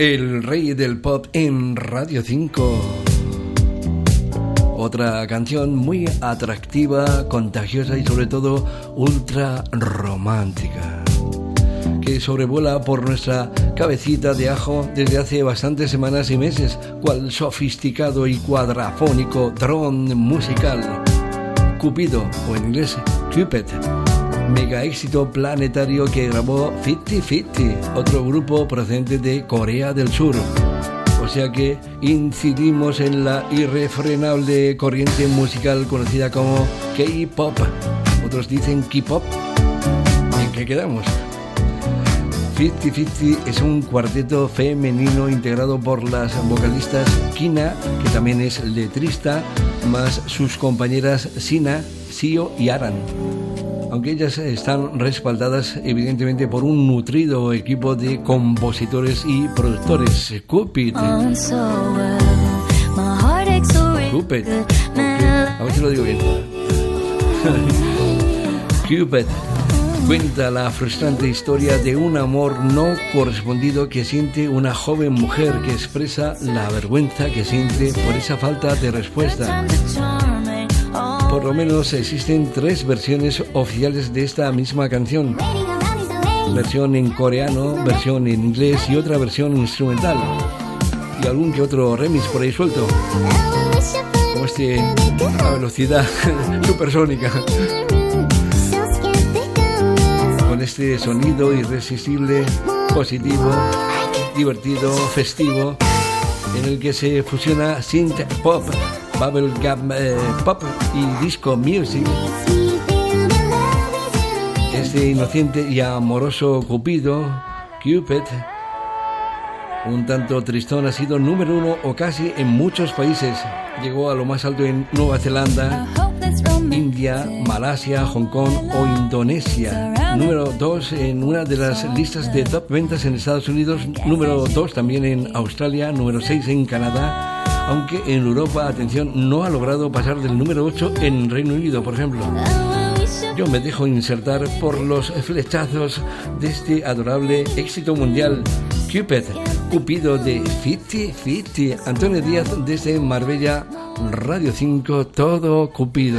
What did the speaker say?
el rey del pop en Radio 5. Otra canción muy atractiva, contagiosa y sobre todo ultra romántica. Que sobrevuela por nuestra cabecita de ajo desde hace bastantes semanas y meses, cual sofisticado y cuadrafónico dron musical. Cupido, o en inglés, Cupid mega éxito planetario que grabó Fifty Fifty, otro grupo procedente de Corea del Sur. O sea que incidimos en la irrefrenable corriente musical conocida como K-pop. Otros dicen K-pop. ¿En qué quedamos? Fifty Fifty es un cuarteto femenino integrado por las vocalistas Kina, que también es letrista, más sus compañeras Sina, Sio y Aran aunque ellas están respaldadas evidentemente por un nutrido equipo de compositores y productores. Cupid. Cupid. A ver si lo digo bien. Cupid cuenta la frustrante historia de un amor no correspondido que siente una joven mujer que expresa la vergüenza que siente por esa falta de respuesta. Por lo menos existen tres versiones oficiales de esta misma canción. Versión en coreano, versión en inglés y otra versión instrumental. Y algún que otro remix por ahí suelto. Como este a velocidad supersónica. Con este sonido irresistible, positivo, divertido, festivo, en el que se fusiona synth pop bubblegum eh, pop y disco music. Este inocente y amoroso Cupido, Cupid, un tanto tristón, ha sido número uno o casi en muchos países. Llegó a lo más alto en Nueva Zelanda, India, Malasia, Hong Kong o Indonesia. Número dos en una de las listas de top ventas en Estados Unidos. Número dos también en Australia. Número seis en Canadá aunque en Europa, atención, no ha logrado pasar del número 8 en Reino Unido, por ejemplo. Yo me dejo insertar por los flechazos de este adorable éxito mundial, Cupid, Cupido de Fiti Fiti, Antonio Díaz desde Marbella, Radio 5, todo Cupido.